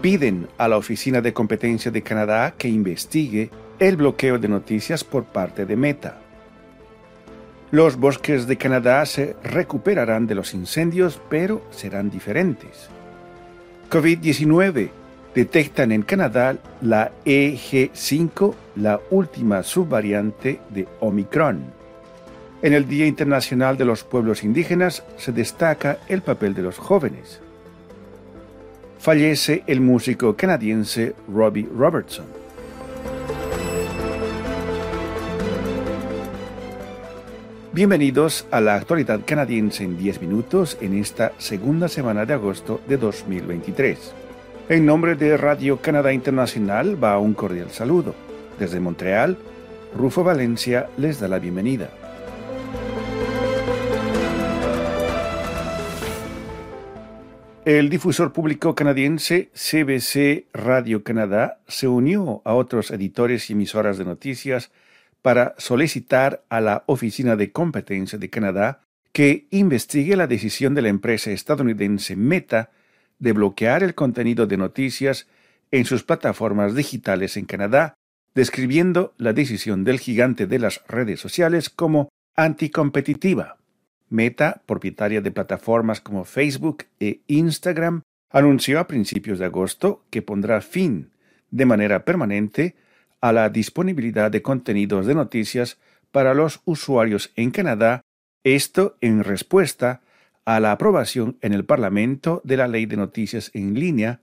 piden a la Oficina de Competencia de Canadá que investigue el bloqueo de noticias por parte de Meta. Los bosques de Canadá se recuperarán de los incendios, pero serán diferentes. COVID-19 detectan en Canadá la EG5, la última subvariante de Omicron. En el Día Internacional de los Pueblos Indígenas se destaca el papel de los jóvenes. Fallece el músico canadiense Robbie Robertson. Bienvenidos a la actualidad canadiense en 10 minutos en esta segunda semana de agosto de 2023. En nombre de Radio Canadá Internacional va un cordial saludo. Desde Montreal, Rufo Valencia les da la bienvenida. El difusor público canadiense CBC Radio Canadá se unió a otros editores y emisoras de noticias para solicitar a la Oficina de Competencia de Canadá que investigue la decisión de la empresa estadounidense Meta de bloquear el contenido de noticias en sus plataformas digitales en Canadá, describiendo la decisión del gigante de las redes sociales como anticompetitiva. Meta, propietaria de plataformas como Facebook e Instagram, anunció a principios de agosto que pondrá fin de manera permanente a la disponibilidad de contenidos de noticias para los usuarios en Canadá, esto en respuesta a la aprobación en el Parlamento de la Ley de Noticias en línea,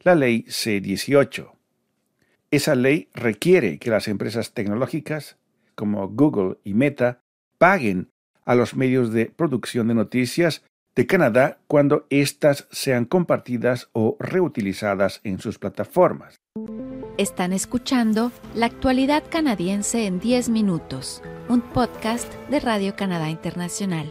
la Ley C-18. Esa ley requiere que las empresas tecnológicas, como Google y Meta, paguen a los medios de producción de noticias de Canadá cuando éstas sean compartidas o reutilizadas en sus plataformas. Están escuchando La actualidad canadiense en 10 minutos, un podcast de Radio Canadá Internacional.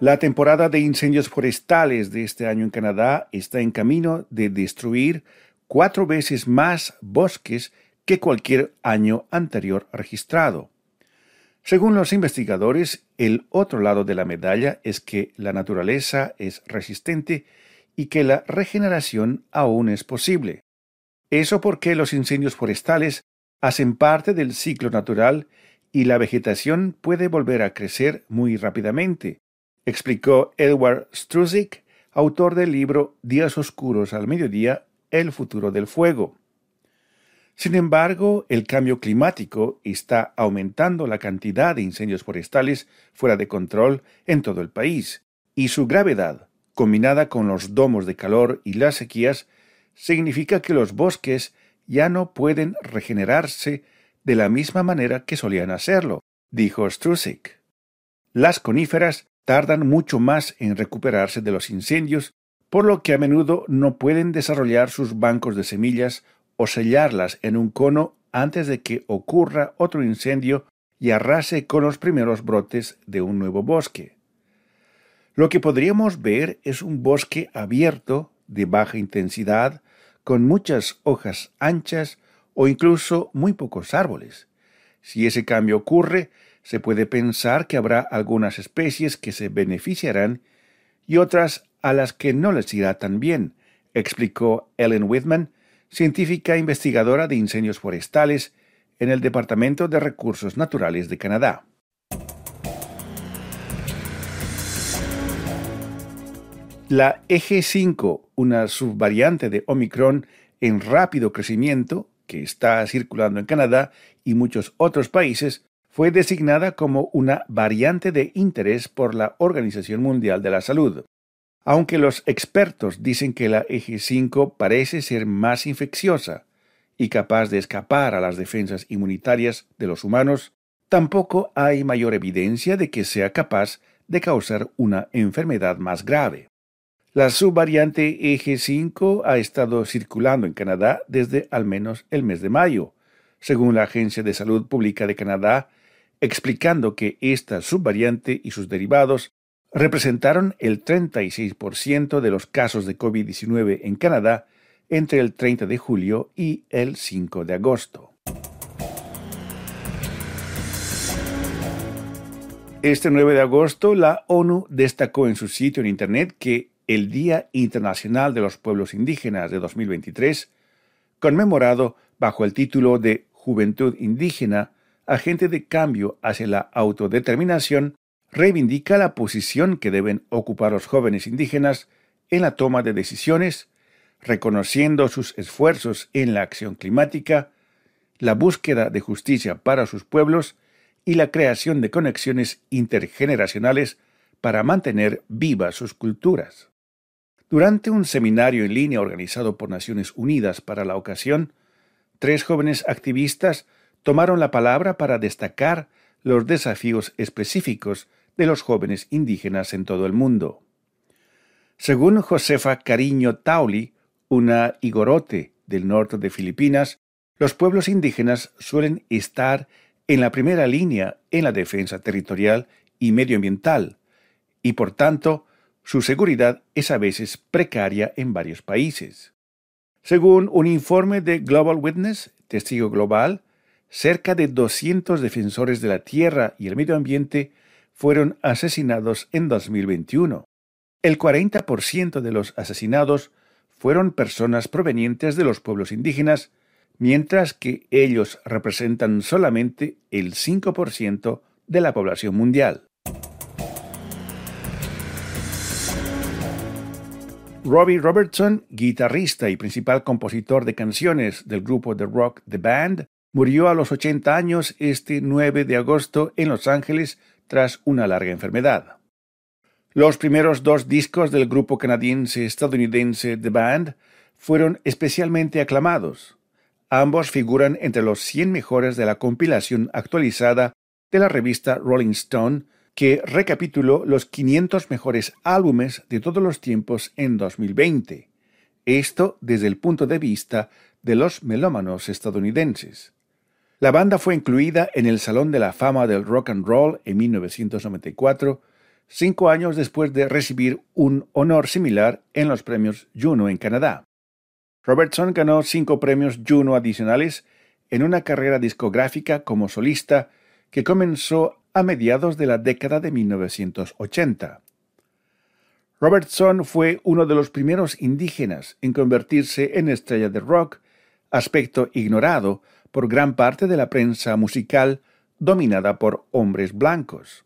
La temporada de incendios forestales de este año en Canadá está en camino de destruir cuatro veces más bosques que cualquier año anterior registrado. Según los investigadores, el otro lado de la medalla es que la naturaleza es resistente y que la regeneración aún es posible. Eso porque los incendios forestales hacen parte del ciclo natural y la vegetación puede volver a crecer muy rápidamente, explicó Edward Struzik, autor del libro Días Oscuros al Mediodía, El futuro del fuego. Sin embargo, el cambio climático está aumentando la cantidad de incendios forestales fuera de control en todo el país, y su gravedad, combinada con los domos de calor y las sequías, significa que los bosques ya no pueden regenerarse de la misma manera que solían hacerlo, dijo Strusik. Las coníferas tardan mucho más en recuperarse de los incendios, por lo que a menudo no pueden desarrollar sus bancos de semillas o sellarlas en un cono antes de que ocurra otro incendio y arrase con los primeros brotes de un nuevo bosque. Lo que podríamos ver es un bosque abierto, de baja intensidad, con muchas hojas anchas o incluso muy pocos árboles. Si ese cambio ocurre, se puede pensar que habrá algunas especies que se beneficiarán y otras a las que no les irá tan bien, explicó Ellen Whitman, científica investigadora de incendios forestales en el Departamento de Recursos Naturales de Canadá. La EG5, una subvariante de Omicron en rápido crecimiento, que está circulando en Canadá y muchos otros países, fue designada como una variante de interés por la Organización Mundial de la Salud. Aunque los expertos dicen que la eje 5 parece ser más infecciosa y capaz de escapar a las defensas inmunitarias de los humanos, tampoco hay mayor evidencia de que sea capaz de causar una enfermedad más grave. La subvariante eje 5 ha estado circulando en Canadá desde al menos el mes de mayo, según la Agencia de Salud Pública de Canadá, explicando que esta subvariante y sus derivados representaron el 36% de los casos de COVID-19 en Canadá entre el 30 de julio y el 5 de agosto. Este 9 de agosto, la ONU destacó en su sitio en Internet que el Día Internacional de los Pueblos Indígenas de 2023, conmemorado bajo el título de Juventud Indígena, agente de cambio hacia la autodeterminación, reivindica la posición que deben ocupar los jóvenes indígenas en la toma de decisiones, reconociendo sus esfuerzos en la acción climática, la búsqueda de justicia para sus pueblos y la creación de conexiones intergeneracionales para mantener vivas sus culturas. Durante un seminario en línea organizado por Naciones Unidas para la ocasión, tres jóvenes activistas tomaron la palabra para destacar los desafíos específicos de los jóvenes indígenas en todo el mundo. Según Josefa Cariño Tauli, una igorote del norte de Filipinas, los pueblos indígenas suelen estar en la primera línea en la defensa territorial y medioambiental, y por tanto su seguridad es a veces precaria en varios países. Según un informe de Global Witness, Testigo Global, cerca de 200 defensores de la tierra y el medio ambiente fueron asesinados en 2021. El 40% de los asesinados fueron personas provenientes de los pueblos indígenas, mientras que ellos representan solamente el 5% de la población mundial. Robbie Robertson, guitarrista y principal compositor de canciones del grupo de rock The Band, murió a los 80 años este 9 de agosto en Los Ángeles tras una larga enfermedad. Los primeros dos discos del grupo canadiense-estadounidense The Band fueron especialmente aclamados. Ambos figuran entre los 100 mejores de la compilación actualizada de la revista Rolling Stone que recapituló los 500 mejores álbumes de todos los tiempos en 2020. Esto desde el punto de vista de los melómanos estadounidenses. La banda fue incluida en el Salón de la Fama del Rock and Roll en 1994, cinco años después de recibir un honor similar en los premios Juno en Canadá. Robertson ganó cinco premios Juno adicionales en una carrera discográfica como solista que comenzó a mediados de la década de 1980. Robertson fue uno de los primeros indígenas en convertirse en estrella de rock, aspecto ignorado por gran parte de la prensa musical dominada por hombres blancos.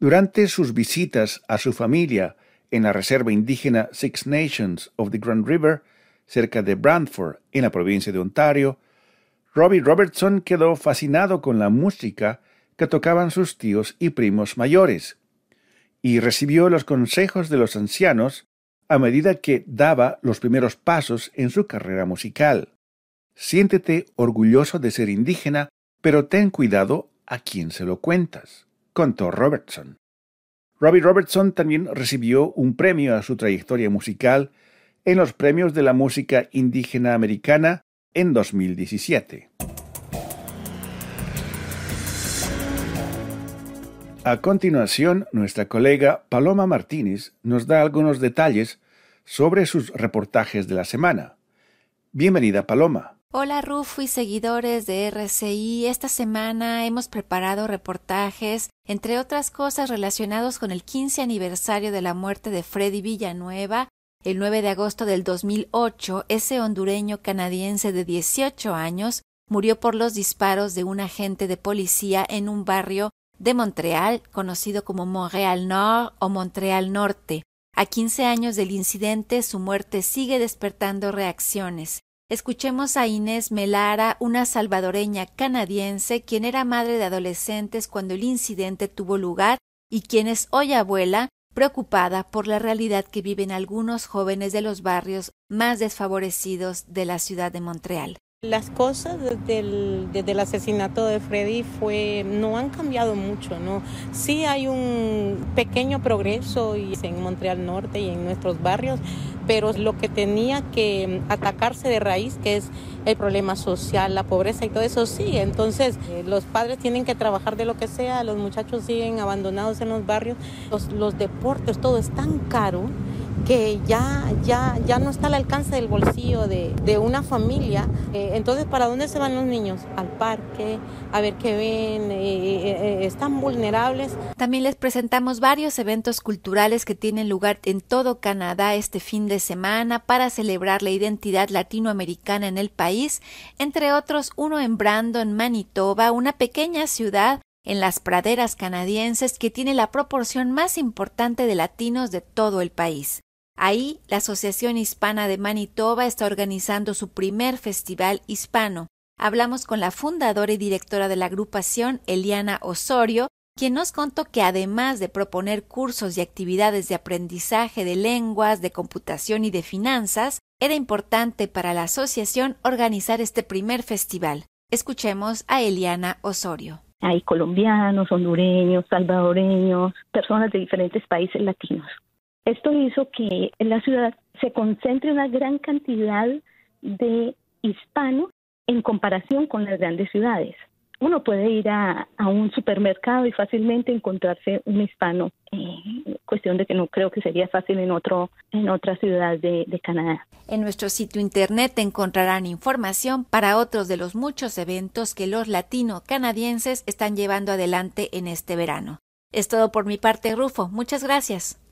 Durante sus visitas a su familia en la reserva indígena Six Nations of the Grand River, cerca de Brantford, en la provincia de Ontario, Robbie Robertson quedó fascinado con la música que tocaban sus tíos y primos mayores, y recibió los consejos de los ancianos a medida que daba los primeros pasos en su carrera musical. Siéntete orgulloso de ser indígena, pero ten cuidado a quien se lo cuentas, contó Robertson. Robbie Robertson también recibió un premio a su trayectoria musical en los premios de la música indígena americana en 2017. A continuación, nuestra colega Paloma Martínez nos da algunos detalles sobre sus reportajes de la semana. Bienvenida, Paloma. Hola Rufo y seguidores de RCI. Esta semana hemos preparado reportajes, entre otras cosas relacionados con el 15 aniversario de la muerte de Freddy Villanueva. El 9 de agosto del 2008, ese hondureño canadiense de 18 años murió por los disparos de un agente de policía en un barrio de Montreal, conocido como Montreal Nord o Montreal Norte. A 15 años del incidente, su muerte sigue despertando reacciones. Escuchemos a Inés Melara, una salvadoreña canadiense, quien era madre de adolescentes cuando el incidente tuvo lugar y quien es hoy abuela, preocupada por la realidad que viven algunos jóvenes de los barrios más desfavorecidos de la ciudad de Montreal. Las cosas desde el, asesinato de Freddy fue, no han cambiado mucho, ¿no? Sí hay un pequeño progreso en Montreal Norte y en nuestros barrios, pero lo que tenía que atacarse de raíz, que es el problema social, la pobreza y todo eso, sigue. Entonces, eh, los padres tienen que trabajar de lo que sea, los muchachos siguen abandonados en los barrios, los, los deportes, todo es tan caro que ya, ya, ya no está al alcance del bolsillo de, de una familia. Eh, entonces, ¿para dónde se van los niños? Al parque, a ver qué ven, eh, eh, están vulnerables. También les presentamos varios eventos culturales que tienen lugar en todo Canadá este fin de semana para celebrar la identidad latinoamericana en el país, entre otros uno en Brandon, Manitoba, una pequeña ciudad en las praderas canadienses que tiene la proporción más importante de latinos de todo el país. Ahí, la Asociación Hispana de Manitoba está organizando su primer festival hispano. Hablamos con la fundadora y directora de la agrupación, Eliana Osorio, quien nos contó que además de proponer cursos y actividades de aprendizaje de lenguas, de computación y de finanzas, era importante para la asociación organizar este primer festival. Escuchemos a Eliana Osorio. Hay colombianos, hondureños, salvadoreños, personas de diferentes países latinos. Esto hizo que en la ciudad se concentre una gran cantidad de hispanos en comparación con las grandes ciudades. Uno puede ir a, un supermercado y fácilmente encontrarse un hispano, eh, cuestión de que no creo que sería fácil en, otro, en otra ciudad de, de Canadá. En nuestro sitio internet encontrarán información para otros de los muchos eventos que los latino-canadienses están llevando adelante en este verano. Es todo por mi parte, Rufo. Muchas gracias.